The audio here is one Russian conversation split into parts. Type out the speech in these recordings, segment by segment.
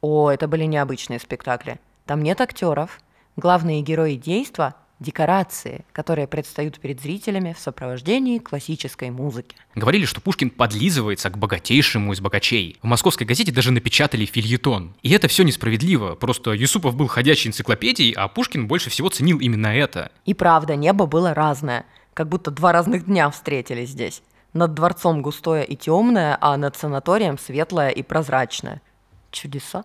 О, это были необычные спектакли. Там нет актеров. Главные герои действа декорации, которые предстают перед зрителями в сопровождении классической музыки. Говорили, что Пушкин подлизывается к богатейшему из богачей. В московской газете даже напечатали фильетон. И это все несправедливо, просто Юсупов был ходячей энциклопедией, а Пушкин больше всего ценил именно это. И правда, небо было разное, как будто два разных дня встретились здесь. Над дворцом густое и темное, а над санаторием светлое и прозрачное. Чудеса.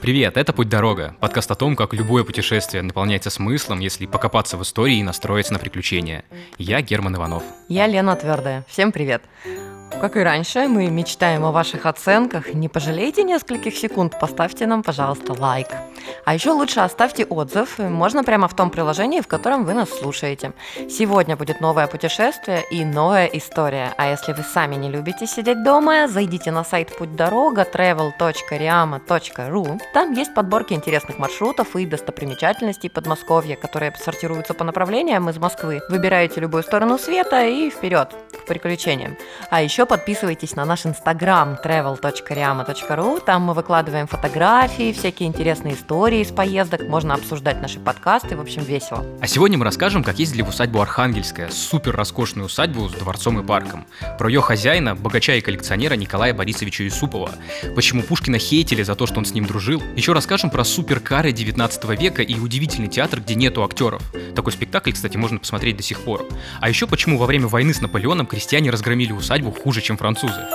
Привет, это «Путь-дорога», подкаст о том, как любое путешествие наполняется смыслом, если покопаться в истории и настроиться на приключения. Я Герман Иванов. Я Лена Твердая. Всем привет. Как и раньше, мы мечтаем о ваших оценках. Не пожалейте нескольких секунд, поставьте нам, пожалуйста, лайк. А еще лучше оставьте отзыв, можно прямо в том приложении, в котором вы нас слушаете. Сегодня будет новое путешествие и новая история. А если вы сами не любите сидеть дома, зайдите на сайт путь дорога travel.riama.ru. Там есть подборки интересных маршрутов и достопримечательностей Подмосковья, которые сортируются по направлениям из Москвы. Выбираете любую сторону света и вперед к приключениям. А еще подписывайтесь на наш инстаграм travel.riama.ru. Там мы выкладываем фотографии, всякие интересные истории из поездок, можно обсуждать наши подкасты, в общем, весело. А сегодня мы расскажем, как ездили в усадьбу Архангельская, супер роскошную усадьбу с дворцом и парком. Про ее хозяина, богача и коллекционера Николая Борисовича Юсупова. Почему Пушкина хейтили за то, что он с ним дружил. Еще расскажем про суперкары 19 века и удивительный театр, где нету актеров. Такой спектакль, кстати, можно посмотреть до сих пор. А еще почему во время войны с Наполеоном крестьяне разгромили усадьбу хуже, чем французы.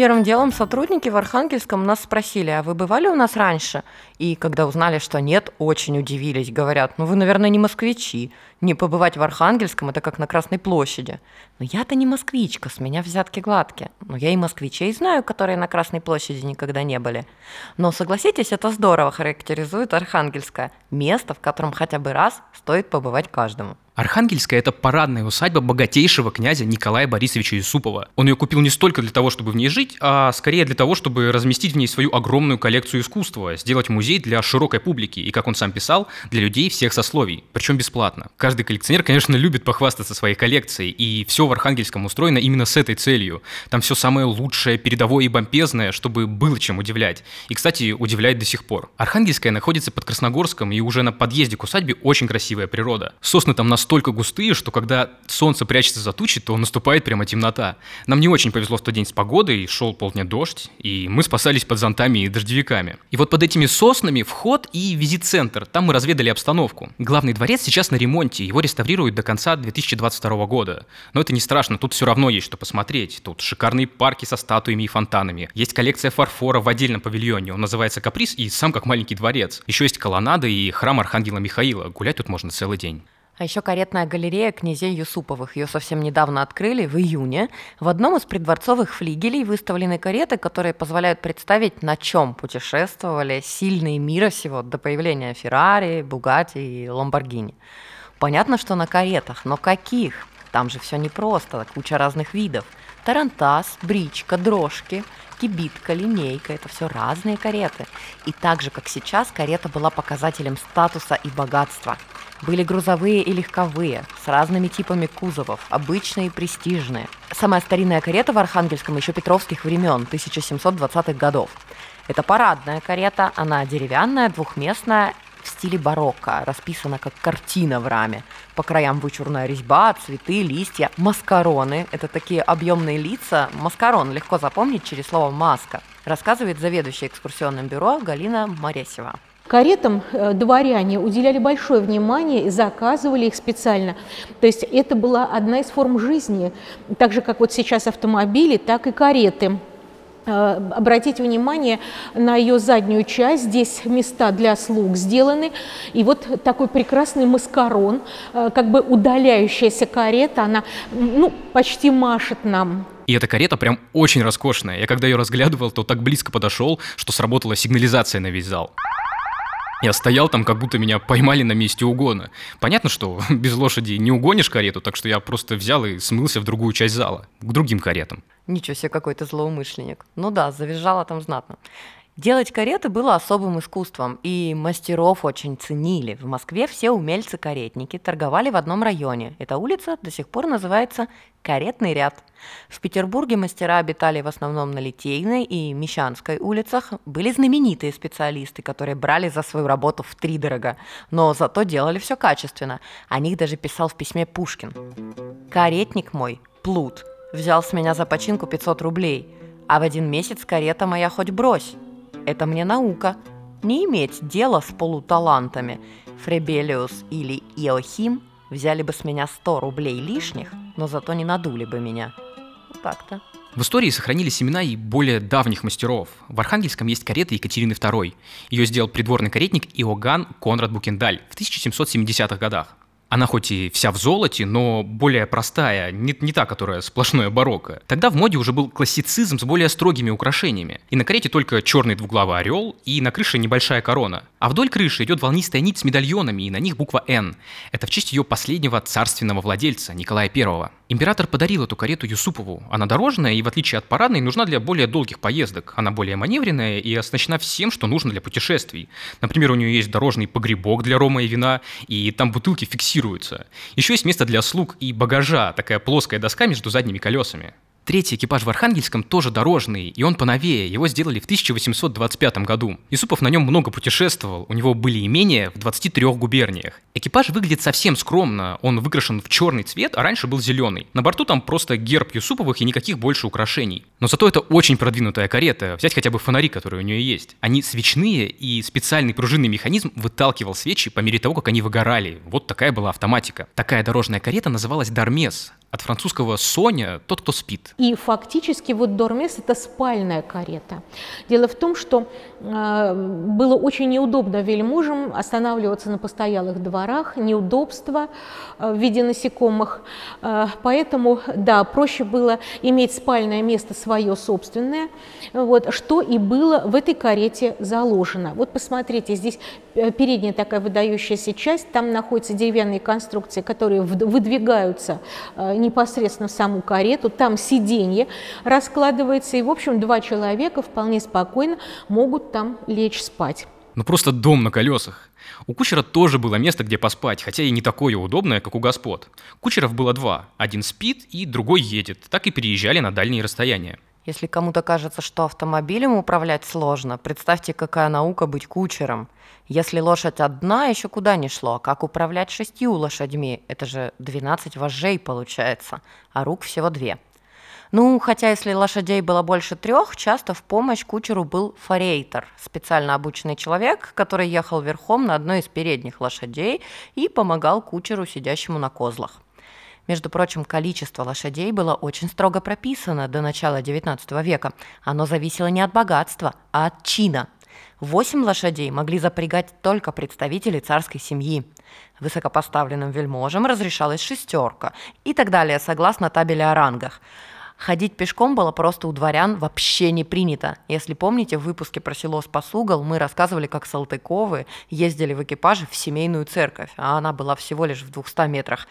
Первым делом сотрудники в Архангельском нас спросили, а вы бывали у нас раньше? И когда узнали, что нет, очень удивились. Говорят, ну вы, наверное, не москвичи. Не побывать в Архангельском – это как на Красной площади. Но я-то не москвичка, с меня взятки гладкие. Но я и москвичей знаю, которые на Красной площади никогда не были. Но согласитесь, это здорово характеризует Архангельское. Место, в котором хотя бы раз стоит побывать каждому. Архангельская – это парадная усадьба богатейшего князя Николая Борисовича Юсупова. Он ее купил не столько для того, чтобы в ней жить, а скорее для того, чтобы разместить в ней свою огромную коллекцию искусства, сделать музей для широкой публики и, как он сам писал, для людей всех сословий, причем бесплатно. Каждый коллекционер, конечно, любит похвастаться своей коллекцией, и все в Архангельском устроено именно с этой целью. Там все самое лучшее, передовое и бомбезное, чтобы было чем удивлять. И, кстати, удивляет до сих пор. Архангельская находится под Красногорском, и уже на подъезде к усадьбе очень красивая природа. Сосны там настолько настолько густые, что когда солнце прячется за тучи, то наступает прямо темнота. Нам не очень повезло в тот день с погодой, шел полдня дождь, и мы спасались под зонтами и дождевиками. И вот под этими соснами вход и визит-центр. Там мы разведали обстановку. Главный дворец сейчас на ремонте, его реставрируют до конца 2022 года. Но это не страшно, тут все равно есть что посмотреть. Тут шикарные парки со статуями и фонтанами. Есть коллекция фарфора в отдельном павильоне, он называется «Каприз» и сам как маленький дворец. Еще есть колоннада и храм Архангела Михаила, гулять тут можно целый день. А еще каретная галерея князей Юсуповых. Ее совсем недавно открыли, в июне. В одном из придворцовых флигелей выставлены кареты, которые позволяют представить, на чем путешествовали сильные мира всего до появления Феррари, Бугати и Ламборгини. Понятно, что на каретах, но каких? Там же все непросто, куча разных видов. Тарантас, бричка, дрожки, кибитка, линейка – это все разные кареты. И так же, как сейчас, карета была показателем статуса и богатства – были грузовые и легковые, с разными типами кузовов, обычные и престижные. Самая старинная карета в Архангельском еще петровских времен, 1720-х годов. Это парадная карета, она деревянная, двухместная, в стиле барокко, расписана как картина в раме. По краям вычурная резьба, цветы, листья, маскароны. Это такие объемные лица. Маскарон легко запомнить через слово «маска», рассказывает заведующая экскурсионным бюро Галина Моресева. Каретам э, дворяне уделяли большое внимание и заказывали их специально. То есть это была одна из форм жизни. Так же, как вот сейчас автомобили, так и кареты. Э, обратите внимание на ее заднюю часть. Здесь места для слуг сделаны. И вот такой прекрасный маскарон, э, как бы удаляющаяся карета, она ну, почти машет нам. И эта карета прям очень роскошная. Я когда ее разглядывал, то так близко подошел, что сработала сигнализация на весь зал. Я стоял там, как будто меня поймали на месте угона. Понятно, что без лошади не угонишь карету, так что я просто взял и смылся в другую часть зала, к другим каретам. Ничего себе, какой то злоумышленник. Ну да, завизжала там знатно. Делать кареты было особым искусством, и мастеров очень ценили. В Москве все умельцы-каретники торговали в одном районе. Эта улица до сих пор называется Каретный ряд. В Петербурге мастера обитали в основном на Литейной и Мещанской улицах. Были знаменитые специалисты, которые брали за свою работу в три дорого, но зато делали все качественно. О них даже писал в письме Пушкин. «Каретник мой, плут, взял с меня за починку 500 рублей, а в один месяц карета моя хоть брось». Это мне наука. Не иметь дела с полуталантами. Фребелиус или Иохим взяли бы с меня 100 рублей лишних, но зато не надули бы меня. Вот так-то. В истории сохранились имена и более давних мастеров. В Архангельском есть карета Екатерины II. Ее сделал придворный каретник Иоганн Конрад Букендаль в 1770-х годах. Она хоть и вся в золоте, но более простая, не, не та, которая сплошное барокко. Тогда в моде уже был классицизм с более строгими украшениями. И на карете только черный двуглавый орел, и на крыше небольшая корона. А вдоль крыши идет волнистая нить с медальонами, и на них буква «Н». Это в честь ее последнего царственного владельца, Николая I. Император подарил эту карету Юсупову. Она дорожная и, в отличие от парадной, нужна для более долгих поездок. Она более маневренная и оснащена всем, что нужно для путешествий. Например, у нее есть дорожный погребок для рома и вина, и там бутылки фиксируются. Еще есть место для слуг и багажа, такая плоская доска между задними колесами. Третий экипаж в Архангельском тоже дорожный, и он поновее, его сделали в 1825 году. Юсупов на нем много путешествовал, у него были имения в 23 губерниях. Экипаж выглядит совсем скромно, он выкрашен в черный цвет, а раньше был зеленый. На борту там просто герб Юсуповых и никаких больше украшений. Но зато это очень продвинутая карета, взять хотя бы фонари, которые у нее есть. Они свечные, и специальный пружинный механизм выталкивал свечи по мере того, как они выгорали. Вот такая была автоматика. Такая дорожная карета называлась Дармес, от французского «соня» – тот, кто спит. И фактически вот Дормес – это спальная карета. Дело в том, что э, было очень неудобно вельможам останавливаться на постоялых дворах, неудобства э, в виде насекомых. Э, поэтому, да, проще было иметь спальное место свое собственное, вот, что и было в этой карете заложено. Вот посмотрите, здесь э, передняя такая выдающаяся часть, там находятся деревянные конструкции, которые выдвигаются э, непосредственно в саму карету, там сиденье раскладывается, и, в общем, два человека вполне спокойно могут там лечь спать. Ну просто дом на колесах. У кучера тоже было место, где поспать, хотя и не такое удобное, как у господ. Кучеров было два. Один спит и другой едет. Так и переезжали на дальние расстояния. Если кому-то кажется, что автомобилем управлять сложно, представьте, какая наука быть кучером. Если лошадь одна, еще куда не шло. Как управлять шестью лошадьми? Это же 12 вожжей получается, а рук всего две. Ну, хотя если лошадей было больше трех, часто в помощь кучеру был форейтер, специально обученный человек, который ехал верхом на одной из передних лошадей и помогал кучеру, сидящему на козлах. Между прочим, количество лошадей было очень строго прописано до начала XIX века. Оно зависело не от богатства, а от чина. Восемь лошадей могли запрягать только представители царской семьи. Высокопоставленным вельможам разрешалась шестерка и так далее, согласно табели о рангах. Ходить пешком было просто у дворян вообще не принято. Если помните, в выпуске про село Спасугол мы рассказывали, как Салтыковы ездили в экипаже в семейную церковь, а она была всего лишь в 200 метрах.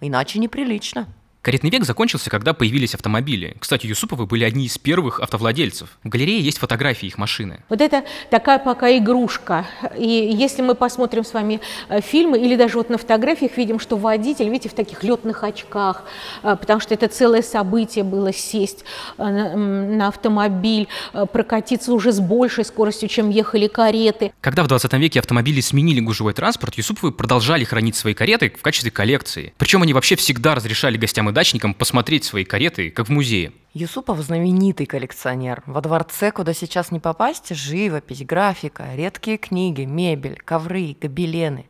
Иначе неприлично. Каретный век закончился, когда появились автомобили. Кстати, Юсуповы были одни из первых автовладельцев. В галерее есть фотографии их машины. Вот это такая пока игрушка. И если мы посмотрим с вами э, фильмы или даже вот на фотографиях видим, что водитель, видите, в таких летных очках, э, потому что это целое событие было сесть э, на автомобиль, прокатиться уже с большей скоростью, чем ехали кареты. Когда в 20 веке автомобили сменили гужевой транспорт, Юсуповы продолжали хранить свои кареты в качестве коллекции. Причем они вообще всегда разрешали гостям и дачникам посмотреть свои кареты, как в музее. Юсупов знаменитый коллекционер. Во дворце, куда сейчас не попасть, живопись, графика, редкие книги, мебель, ковры, гобелены.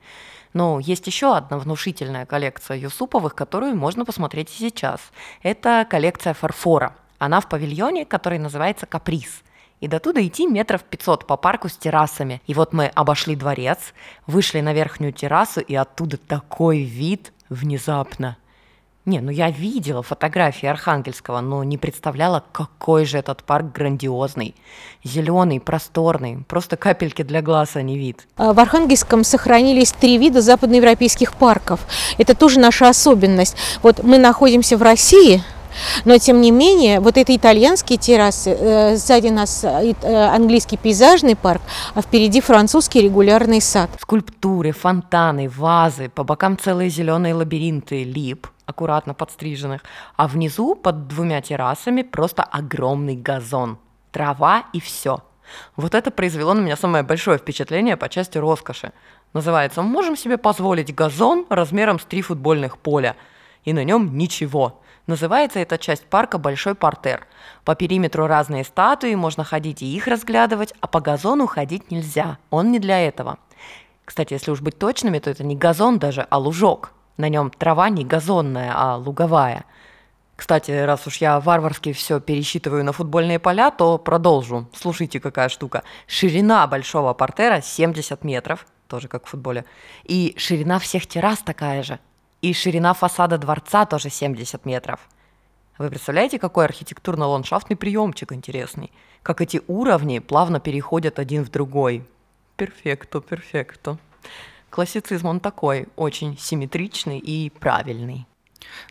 Но есть еще одна внушительная коллекция Юсуповых, которую можно посмотреть и сейчас. Это коллекция фарфора. Она в павильоне, который называется «Каприз». И до туда идти метров 500 по парку с террасами. И вот мы обошли дворец, вышли на верхнюю террасу, и оттуда такой вид внезапно – не, ну я видела фотографии Архангельского, но не представляла, какой же этот парк грандиозный. Зеленый, просторный, просто капельки для глаз, а не вид. А в Архангельском сохранились три вида западноевропейских парков. Это тоже наша особенность. Вот мы находимся в России, Но, тем не менее, вот это итальянские террасы, э, сзади нас э, э, английский пейзажный парк, а впереди французский регулярный сад. Скульптуры, фонтаны, вазы, по бокам целые зеленые лабиринты лип, аккуратно подстриженных, а внизу под двумя террасами просто огромный газон, трава и все. Вот это произвело на меня самое большое впечатление по части роскоши. Называется «Можем себе позволить газон размером с три футбольных поля, и на нем ничего». Называется эта часть парка «Большой портер». По периметру разные статуи, можно ходить и их разглядывать, а по газону ходить нельзя, он не для этого. Кстати, если уж быть точными, то это не газон даже, а лужок. На нем трава не газонная, а луговая. Кстати, раз уж я варварски все пересчитываю на футбольные поля, то продолжу. Слушайте, какая штука. Ширина большого портера 70 метров, тоже как в футболе. И ширина всех террас такая же. И ширина фасада дворца тоже 70 метров. Вы представляете, какой архитектурно-ландшафтный приемчик интересный? Как эти уровни плавно переходят один в другой. Перфекто, перфекто. Классицизм он такой, очень симметричный и правильный.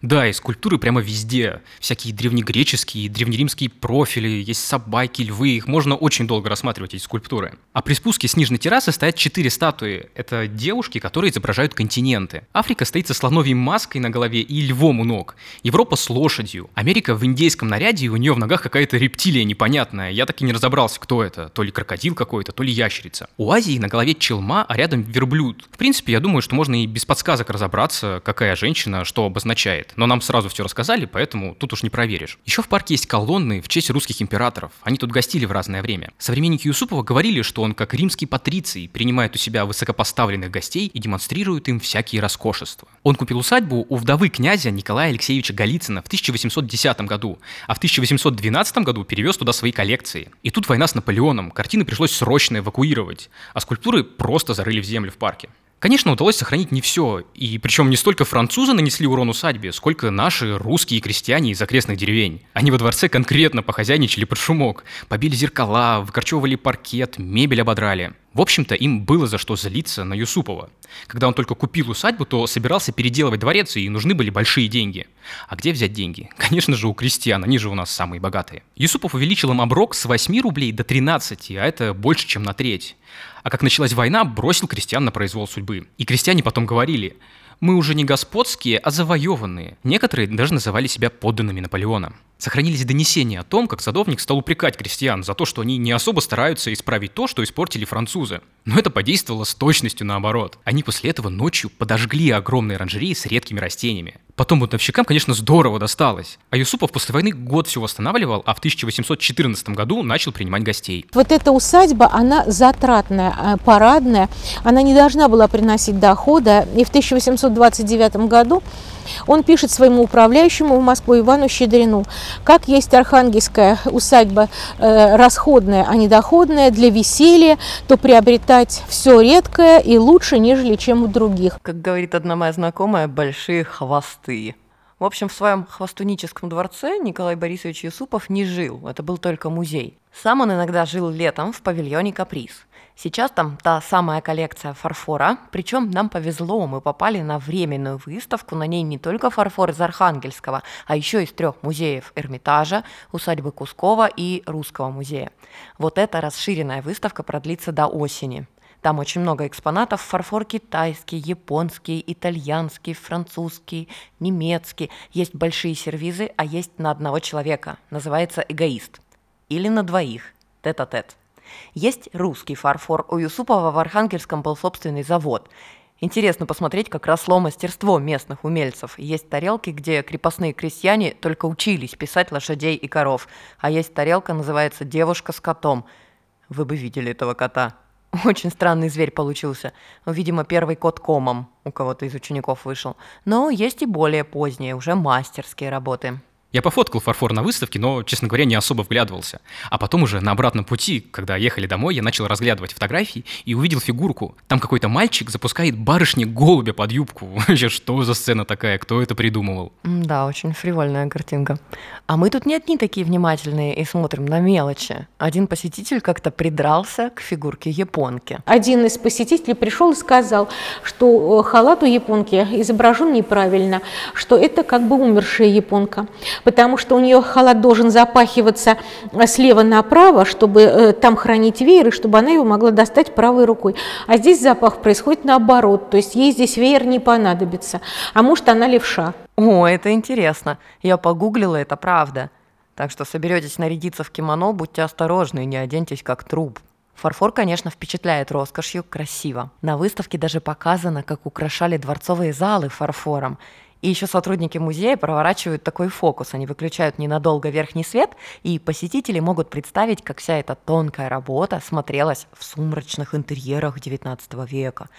Да, и скульптуры прямо везде. Всякие древнегреческие, древнеримские профили, есть собаки, львы, их можно очень долго рассматривать, эти скульптуры. А при спуске с нижней террасы стоят четыре статуи. Это девушки, которые изображают континенты. Африка стоит со слоновьей маской на голове и львом у ног. Европа с лошадью. Америка в индейском наряде, и у нее в ногах какая-то рептилия непонятная. Я так и не разобрался, кто это. То ли крокодил какой-то, то ли ящерица. У Азии на голове челма, а рядом верблюд. В принципе, я думаю, что можно и без подсказок разобраться, какая женщина что обозначает означает. Но нам сразу все рассказали, поэтому тут уж не проверишь. Еще в парке есть колонны в честь русских императоров. Они тут гостили в разное время. Современники Юсупова говорили, что он как римский патриций принимает у себя высокопоставленных гостей и демонстрирует им всякие роскошества. Он купил усадьбу у вдовы князя Николая Алексеевича Голицына в 1810 году, а в 1812 году перевез туда свои коллекции. И тут война с Наполеоном, картины пришлось срочно эвакуировать, а скульптуры просто зарыли в землю в парке. Конечно, удалось сохранить не все, и причем не столько французы нанесли урон усадьбе, сколько наши русские крестьяне из окрестных деревень. Они во дворце конкретно похозяйничали под шумок, побили зеркала, выкорчевывали паркет, мебель ободрали. В общем-то, им было за что злиться на Юсупова. Когда он только купил усадьбу, то собирался переделывать дворец, и нужны были большие деньги. А где взять деньги? Конечно же, у крестьян, они же у нас самые богатые. Юсупов увеличил им оброк с 8 рублей до 13, а это больше, чем на треть. А как началась война, бросил крестьян на произвол судьбы. И крестьяне потом говорили, мы уже не господские, а завоеванные. Некоторые даже называли себя подданными Наполеона. Сохранились донесения о том, как садовник стал упрекать крестьян за то, что они не особо стараются исправить то, что испортили французы. Но это подействовало с точностью наоборот. Они после этого ночью подожгли огромные оранжереи с редкими растениями. Потом бунтовщикам, конечно, здорово досталось. А Юсупов после войны год все восстанавливал, а в 1814 году начал принимать гостей. Вот эта усадьба, она затратная, а, парадная, она не должна была приносить дохода. И в 1829 году он пишет своему управляющему в Москву Ивану Щедрину, как есть архангельская усадьба э, расходная, а не доходная для веселья, то приобретать все редкое и лучше, нежели чем у других. Как говорит одна моя знакомая, большие хвосты. В общем, в своем хвостуническом дворце Николай Борисович Юсупов не жил, это был только музей. Сам он иногда жил летом в павильоне «Каприз». Сейчас там та самая коллекция фарфора, причем нам повезло, мы попали на временную выставку, на ней не только фарфор из Архангельского, а еще из трех музеев Эрмитажа, усадьбы Кускова и Русского музея. Вот эта расширенная выставка продлится до осени. Там очень много экспонатов. Фарфор китайский, японский, итальянский, французский, немецкий. Есть большие сервизы, а есть на одного человека. Называется эгоист. Или на двоих. Тет-а-тет. Есть русский фарфор. У Юсупова в Архангельском был собственный завод. Интересно посмотреть, как росло мастерство местных умельцев. Есть тарелки, где крепостные крестьяне только учились писать лошадей и коров. А есть тарелка, называется «Девушка с котом». Вы бы видели этого кота. Очень странный зверь получился. Видимо, первый кот комом у кого-то из учеников вышел. Но есть и более поздние, уже мастерские работы. Я пофоткал фарфор на выставке, но, честно говоря, не особо вглядывался. А потом уже на обратном пути, когда ехали домой, я начал разглядывать фотографии и увидел фигурку. Там какой-то мальчик запускает барышне голубя под юбку. Вообще, что за сцена такая? Кто это придумывал? Да, очень фривольная картинка. А мы тут не одни такие внимательные и смотрим на мелочи. Один посетитель как-то придрался к фигурке японки. Один из посетителей пришел и сказал, что э, халат у японки изображен неправильно, что это как бы умершая японка потому что у нее халат должен запахиваться слева направо, чтобы э, там хранить веер, и чтобы она его могла достать правой рукой. А здесь запах происходит наоборот, то есть ей здесь веер не понадобится. А может, она левша. О, это интересно. Я погуглила, это правда. Так что соберетесь нарядиться в кимоно, будьте осторожны и не оденьтесь как труп. Фарфор, конечно, впечатляет роскошью, красиво. На выставке даже показано, как украшали дворцовые залы фарфором. И еще сотрудники музея проворачивают такой фокус. Они выключают ненадолго верхний свет, и посетители могут представить, как вся эта тонкая работа смотрелась в сумрачных интерьерах XIX века.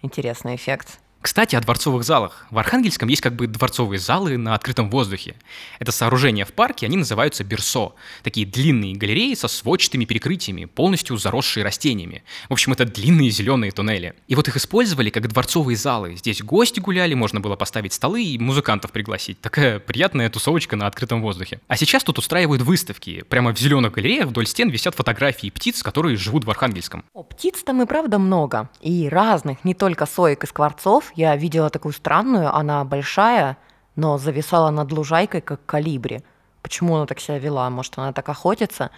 Интересный эффект. Кстати, о дворцовых залах. В Архангельском есть как бы дворцовые залы на открытом воздухе. Это сооружения в парке, они называются берсо. Такие длинные галереи со сводчатыми перекрытиями, полностью заросшие растениями. В общем, это длинные зеленые туннели. И вот их использовали как дворцовые залы. Здесь гости гуляли, можно было поставить столы и музыкантов пригласить. Такая приятная тусовочка на открытом воздухе. А сейчас тут устраивают выставки. Прямо в зеленых галереях вдоль стен висят фотографии птиц, которые живут в Архангельском. О, птиц там и правда много. И разных, не только соек и скворцов, я видела такую странную, она большая, но зависала над лужайкой, как калибри. Почему она так себя вела? Может, она так охотится?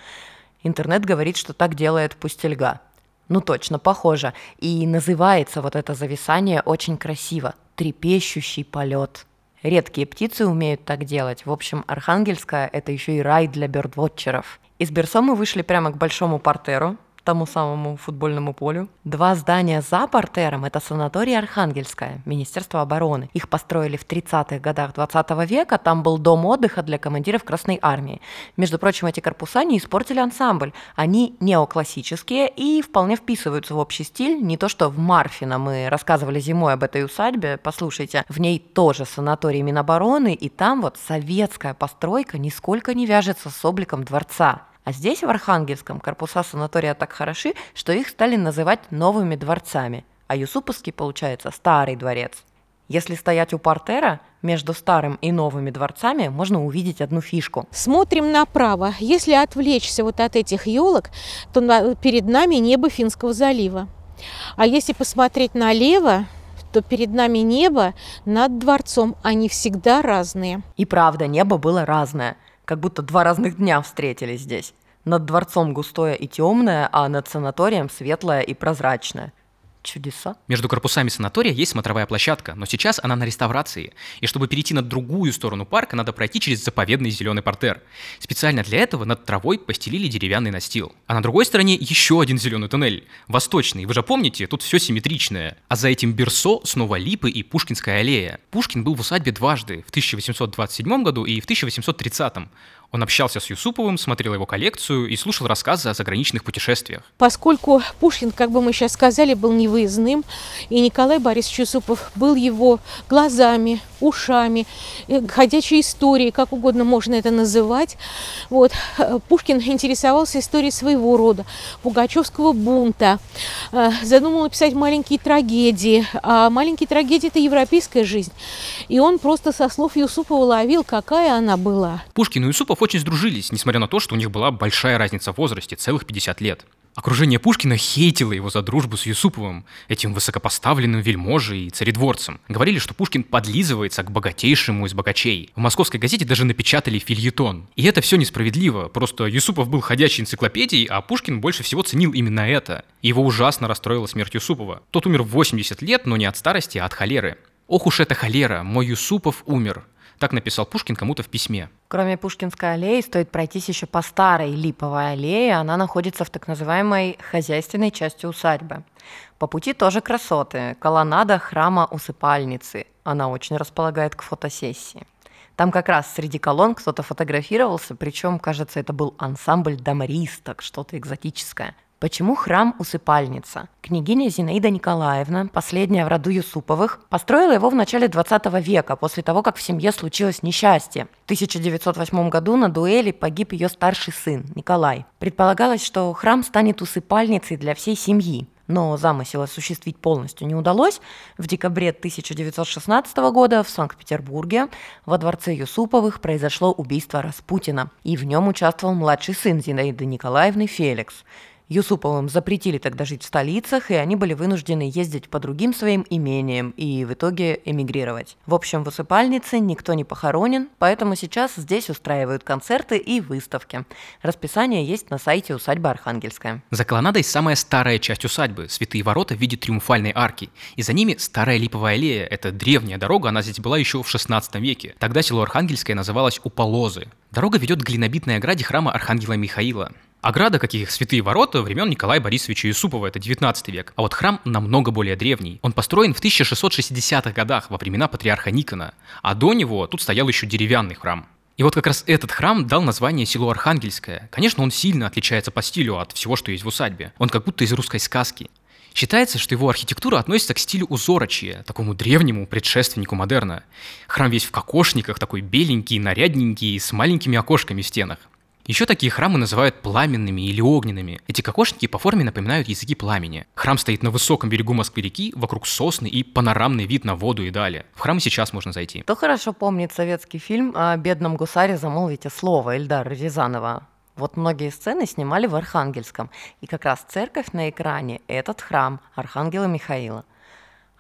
Интернет говорит, что так делает пустельга. Ну точно, похоже. И называется вот это зависание очень красиво. Трепещущий полет. Редкие птицы умеют так делать. В общем, Архангельская – это еще и рай для бёрдвотчеров. Из Берсо мы вышли прямо к большому портеру, тому самому футбольному полю. Два здания за портером – это санаторий Архангельская, Министерство обороны. Их построили в 30-х годах 20 века, там был дом отдыха для командиров Красной Армии. Между прочим, эти корпуса не испортили ансамбль. Они неоклассические и вполне вписываются в общий стиль, не то что в Марфино мы рассказывали зимой об этой усадьбе, послушайте, в ней тоже санаторий Минобороны, и там вот советская постройка нисколько не вяжется с обликом дворца. А здесь, в Архангельском, корпуса санатория так хороши, что их стали называть новыми дворцами. А Юсуповский, получается, старый дворец. Если стоять у портера, между старым и новыми дворцами можно увидеть одну фишку. Смотрим направо. Если отвлечься вот от этих елок, то перед нами небо Финского залива. А если посмотреть налево, то перед нами небо над дворцом. Они всегда разные. И правда, небо было разное как будто два разных дня встретились здесь. Над дворцом густое и темное, а над санаторием светлое и прозрачное. Чудеса. Между корпусами санатория есть смотровая площадка, но сейчас она на реставрации. И чтобы перейти на другую сторону парка, надо пройти через заповедный зеленый портер. Специально для этого над травой постелили деревянный настил. А на другой стороне еще один зеленый туннель. Восточный. Вы же помните, тут все симметричное. А за этим Берсо снова Липы и Пушкинская аллея. Пушкин был в усадьбе дважды, в 1827 году и в 1830. Он общался с Юсуповым, смотрел его коллекцию и слушал рассказы о заграничных путешествиях. Поскольку Пушкин, как бы мы сейчас сказали, был невыездным, и Николай Борисович Юсупов был его глазами, ушами, э, ходячей историей, как угодно можно это называть. Вот. Э, Пушкин интересовался историей своего рода, Пугачевского бунта, э, задумал написать маленькие трагедии. А маленькие трагедии – это европейская жизнь. И он просто со слов Юсупова ловил, какая она была. Пушкин и Юсупов очень сдружились, несмотря на то, что у них была большая разница в возрасте, целых 50 лет. Окружение Пушкина хейтило его за дружбу с Юсуповым, этим высокопоставленным вельможей и царедворцем. Говорили, что Пушкин подлизывается к богатейшему из богачей. В московской газете даже напечатали фильетон. И это все несправедливо, просто Юсупов был ходячей энциклопедией, а Пушкин больше всего ценил именно это. Его ужасно расстроила смерть Юсупова. Тот умер в 80 лет, но не от старости, а от холеры. Ох уж эта холера, мой Юсупов умер. Так написал Пушкин кому-то в письме. Кроме Пушкинской аллеи, стоит пройтись еще по старой Липовой аллее. Она находится в так называемой хозяйственной части усадьбы. По пути тоже красоты. Колоннада храма усыпальницы. Она очень располагает к фотосессии. Там как раз среди колонн кто-то фотографировался, причем, кажется, это был ансамбль дамаристок, что-то экзотическое. Почему храм усыпальница? Княгиня Зинаида Николаевна, последняя в роду Юсуповых, построила его в начале 20 века, после того, как в семье случилось несчастье. В 1908 году на дуэли погиб ее старший сын, Николай. Предполагалось, что храм станет усыпальницей для всей семьи. Но замысел осуществить полностью не удалось. В декабре 1916 года в Санкт-Петербурге во дворце Юсуповых произошло убийство Распутина, и в нем участвовал младший сын Зинаиды Николаевны Феликс. Юсуповым запретили тогда жить в столицах, и они были вынуждены ездить по другим своим имениям и в итоге эмигрировать. В общем, в усыпальнице никто не похоронен, поэтому сейчас здесь устраивают концерты и выставки. Расписание есть на сайте усадьбы Архангельская. За колоннадой самая старая часть усадьбы – святые ворота в виде триумфальной арки. И за ними старая липовая аллея – это древняя дорога, она здесь была еще в 16 веке. Тогда село Архангельское называлось Уполозы. Дорога ведет к глинобитной ограде храма Архангела Михаила. Ограда, каких святые ворота, времен Николая Борисовича Юсупова, это 19 век. А вот храм намного более древний. Он построен в 1660-х годах, во времена патриарха Никона. А до него тут стоял еще деревянный храм. И вот как раз этот храм дал название селу Архангельское. Конечно, он сильно отличается по стилю от всего, что есть в усадьбе. Он как будто из русской сказки. Считается, что его архитектура относится к стилю узорочья, такому древнему предшественнику модерна. Храм весь в кокошниках, такой беленький, нарядненький, с маленькими окошками в стенах. Еще такие храмы называют пламенными или огненными. Эти кокошники по форме напоминают языки пламени. Храм стоит на высоком берегу Москвы-реки, вокруг сосны и панорамный вид на воду и далее. В храм сейчас можно зайти. Кто хорошо помнит советский фильм о бедном гусаре «Замолвите слово» Эльдара Рязанова? Вот многие сцены снимали в Архангельском, и как раз церковь на экране – этот храм Архангела Михаила –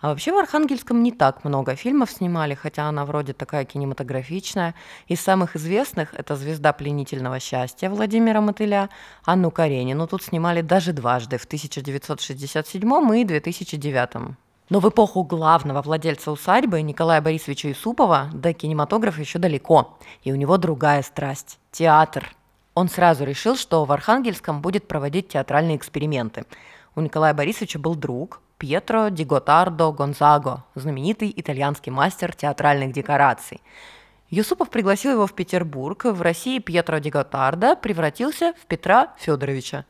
а вообще в Архангельском не так много фильмов снимали, хотя она вроде такая кинематографичная. Из самых известных это «Звезда пленительного счастья» Владимира Мотыля, Анну Каренину тут снимали даже дважды, в 1967 и 2009. Но в эпоху главного владельца усадьбы Николая Борисовича Юсупова до кинематографа еще далеко, и у него другая страсть – театр. Он сразу решил, что в Архангельском будет проводить театральные эксперименты. У Николая Борисовича был друг, Пьетро Ди Готардо Гонзаго, знаменитый итальянский мастер театральных декораций. Юсупов пригласил его в Петербург. В России Пьетро Ди Готардо превратился в Петра Федоровича.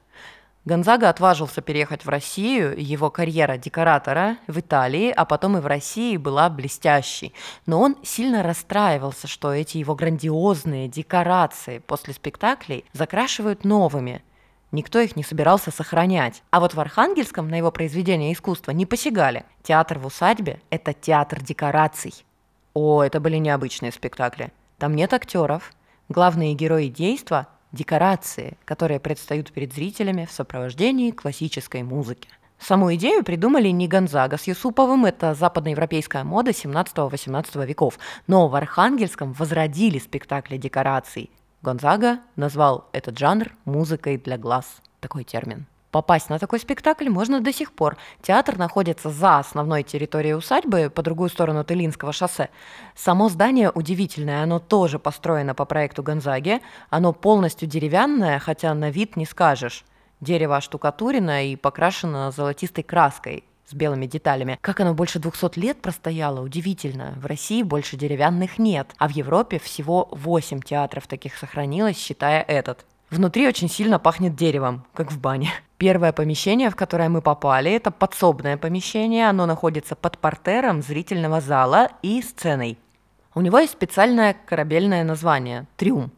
Гонзага отважился переехать в Россию, его карьера декоратора в Италии, а потом и в России была блестящей. Но он сильно расстраивался, что эти его грандиозные декорации после спектаклей закрашивают новыми – Никто их не собирался сохранять. А вот в Архангельском на его произведения искусства не посягали. Театр в усадьбе – это театр декораций. О, это были необычные спектакли. Там нет актеров. Главные герои действа – декорации, которые предстают перед зрителями в сопровождении классической музыки. Саму идею придумали не Гонзага с Юсуповым, это западноевропейская мода 17-18 веков, но в Архангельском возродили спектакли декораций, Гонзага назвал этот жанр музыкой для глаз. Такой термин. Попасть на такой спектакль можно до сих пор. Театр находится за основной территорией усадьбы, по другую сторону Тылинского шоссе. Само здание удивительное, оно тоже построено по проекту Гонзаги. Оно полностью деревянное, хотя на вид не скажешь. Дерево оштукатурено и покрашено золотистой краской с белыми деталями. Как оно больше 200 лет простояло, удивительно. В России больше деревянных нет, а в Европе всего 8 театров таких сохранилось, считая этот. Внутри очень сильно пахнет деревом, как в бане. Первое помещение, в которое мы попали, это подсобное помещение. Оно находится под портером зрительного зала и сценой. У него есть специальное корабельное название – «Триум».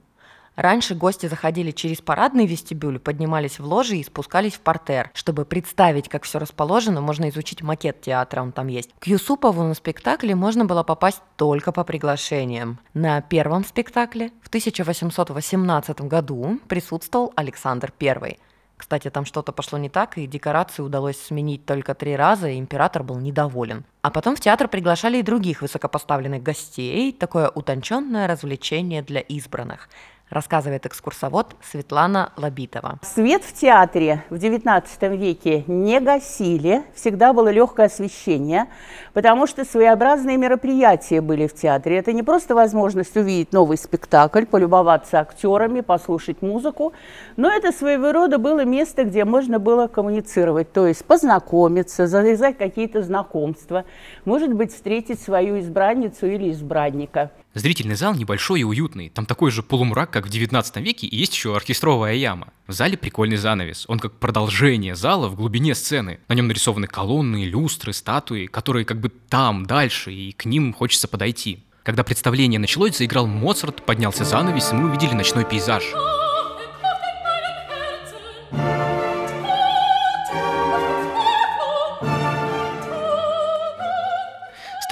Раньше гости заходили через парадный вестибюль, поднимались в ложи и спускались в портер. Чтобы представить, как все расположено, можно изучить макет театра, он там есть. К Юсупову на спектакле можно было попасть только по приглашениям. На первом спектакле в 1818 году присутствовал Александр I. Кстати, там что-то пошло не так, и декорации удалось сменить только три раза, и император был недоволен. А потом в театр приглашали и других высокопоставленных гостей, такое утонченное развлечение для избранных – рассказывает экскурсовод Светлана Лабитова. Свет в театре в XIX веке не гасили, всегда было легкое освещение, потому что своеобразные мероприятия были в театре. Это не просто возможность увидеть новый спектакль, полюбоваться актерами, послушать музыку, но это своего рода было место, где можно было коммуницировать, то есть познакомиться, завязать какие-то знакомства, может быть, встретить свою избранницу или избранника. Зрительный зал небольшой и уютный. Там такой же полумрак, как в 19 веке, и есть еще оркестровая яма. В зале прикольный занавес. Он как продолжение зала в глубине сцены. На нем нарисованы колонны, люстры, статуи, которые как бы там, дальше, и к ним хочется подойти. Когда представление началось, заиграл Моцарт, поднялся занавес, и мы увидели ночной пейзаж.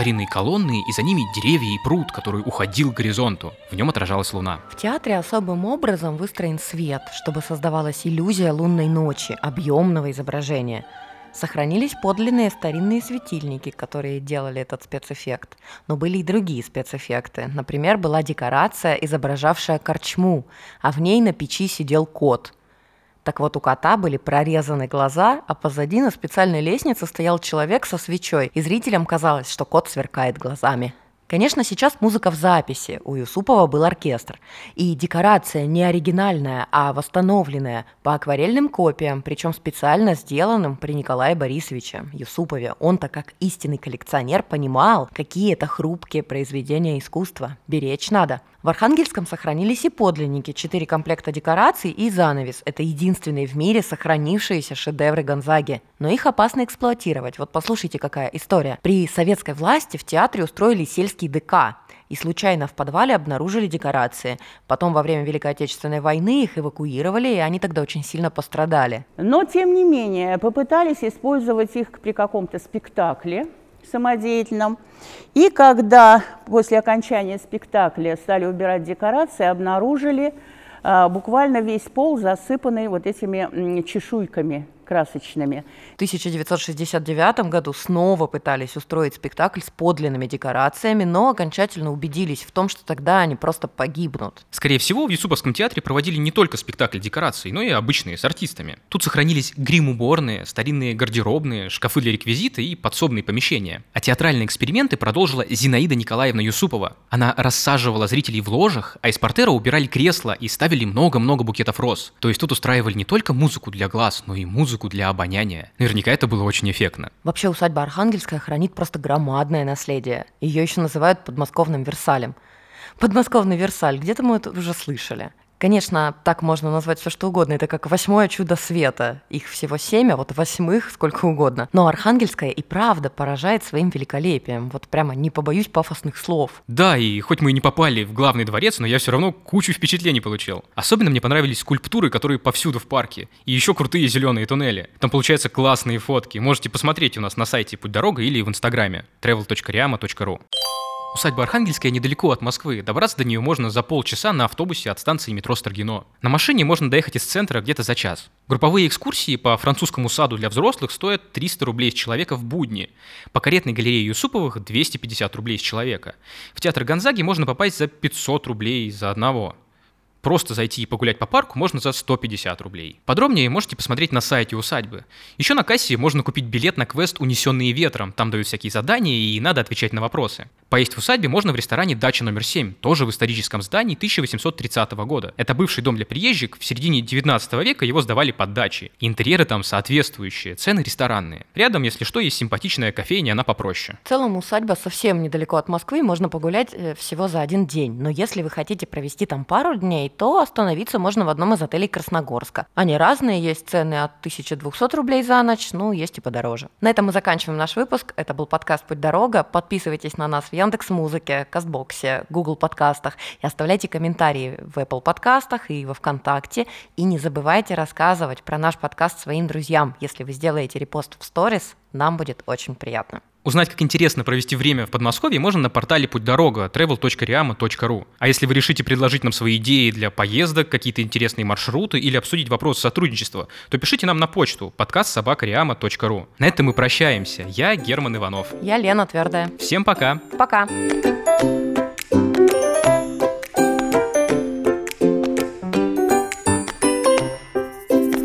Старинные колонны, и за ними деревья и пруд, который уходил к горизонту. В нем отражалась луна. В театре особым образом выстроен свет, чтобы создавалась иллюзия лунной ночи, объемного изображения. Сохранились подлинные старинные светильники, которые делали этот спецэффект. Но были и другие спецэффекты. Например, была декорация, изображавшая корчму, а в ней на печи сидел кот – так вот, у кота были прорезаны глаза, а позади на специальной лестнице стоял человек со свечой, и зрителям казалось, что кот сверкает глазами. Конечно, сейчас музыка в записи. У Юсупова был оркестр. И декорация не оригинальная, а восстановленная по акварельным копиям, причем специально сделанным при Николае Борисовиче Юсупове. Он-то как истинный коллекционер понимал, какие это хрупкие произведения искусства. Беречь надо. В Архангельском сохранились и подлинники, четыре комплекта декораций и занавес. Это единственные в мире сохранившиеся шедевры Гонзаги. Но их опасно эксплуатировать. Вот послушайте, какая история. При советской власти в театре устроили сельский ДК, и случайно в подвале обнаружили декорации. Потом во время Великой Отечественной войны их эвакуировали, и они тогда очень сильно пострадали. Но, тем не менее, попытались использовать их при каком-то спектакле самодеятельном. И когда после окончания спектакля стали убирать декорации, обнаружили а, буквально весь пол засыпанный вот этими чешуйками красочными. В 1969 году снова пытались устроить спектакль с подлинными декорациями, но окончательно убедились в том, что тогда они просто погибнут. Скорее всего, в Юсуповском театре проводили не только спектакль декораций, но и обычные с артистами. Тут сохранились грим-уборные, старинные гардеробные, шкафы для реквизита и подсобные помещения. А театральные эксперименты продолжила Зинаида Николаевна Юсупова. Она рассаживала зрителей в ложах, а из портера убирали кресла и ставили много-много букетов роз. То есть тут устраивали не только музыку для глаз, но и музыку музыку для обоняния. Наверняка это было очень эффектно. Вообще усадьба Архангельская хранит просто громадное наследие. Ее еще называют подмосковным Версалем. Подмосковный Версаль, где-то мы это уже слышали. Конечно, так можно назвать все что угодно. Это как восьмое чудо света. Их всего семь, а вот восьмых сколько угодно. Но Архангельская и правда поражает своим великолепием. Вот прямо не побоюсь пафосных слов. Да, и хоть мы и не попали в главный дворец, но я все равно кучу впечатлений получил. Особенно мне понравились скульптуры, которые повсюду в парке. И еще крутые зеленые туннели. Там получаются классные фотки. Можете посмотреть у нас на сайте Путь дорога или в инстаграме travel.riama.ru. Усадьба Архангельская недалеко от Москвы. Добраться до нее можно за полчаса на автобусе от станции метро Старгино. На машине можно доехать из центра где-то за час. Групповые экскурсии по французскому саду для взрослых стоят 300 рублей с человека в будни. По каретной галерее Юсуповых 250 рублей с человека. В театр Гонзаги можно попасть за 500 рублей за одного. Просто зайти и погулять по парку можно за 150 рублей. Подробнее можете посмотреть на сайте усадьбы. Еще на кассе можно купить билет на квест «Унесенные ветром». Там дают всякие задания и надо отвечать на вопросы. Поесть в усадьбе можно в ресторане «Дача номер 7», тоже в историческом здании 1830 года. Это бывший дом для приезжих, в середине 19 века его сдавали под дачи. Интерьеры там соответствующие, цены ресторанные. Рядом, если что, есть симпатичная кофейня, она попроще. В целом усадьба совсем недалеко от Москвы, можно погулять э, всего за один день. Но если вы хотите провести там пару дней, то остановиться можно в одном из отелей Красногорска. Они разные, есть цены от 1200 рублей за ночь, ну, есть и подороже. На этом мы заканчиваем наш выпуск. Это был подкаст «Путь дорога». Подписывайтесь на нас в Яндекс Музыке, Кастбоксе, Google подкастах и оставляйте комментарии в Apple подкастах и во Вконтакте. И не забывайте рассказывать про наш подкаст своим друзьям. Если вы сделаете репост в сторис, нам будет очень приятно. Узнать, как интересно провести время в Подмосковье, можно на портале «Путь дорога» travel.riama.ru. А если вы решите предложить нам свои идеи для поездок, какие-то интересные маршруты или обсудить вопрос сотрудничества, то пишите нам на почту подкаст собакариама.ру. На этом мы прощаемся. Я Герман Иванов. Я Лена Твердая. Всем пока. Пока.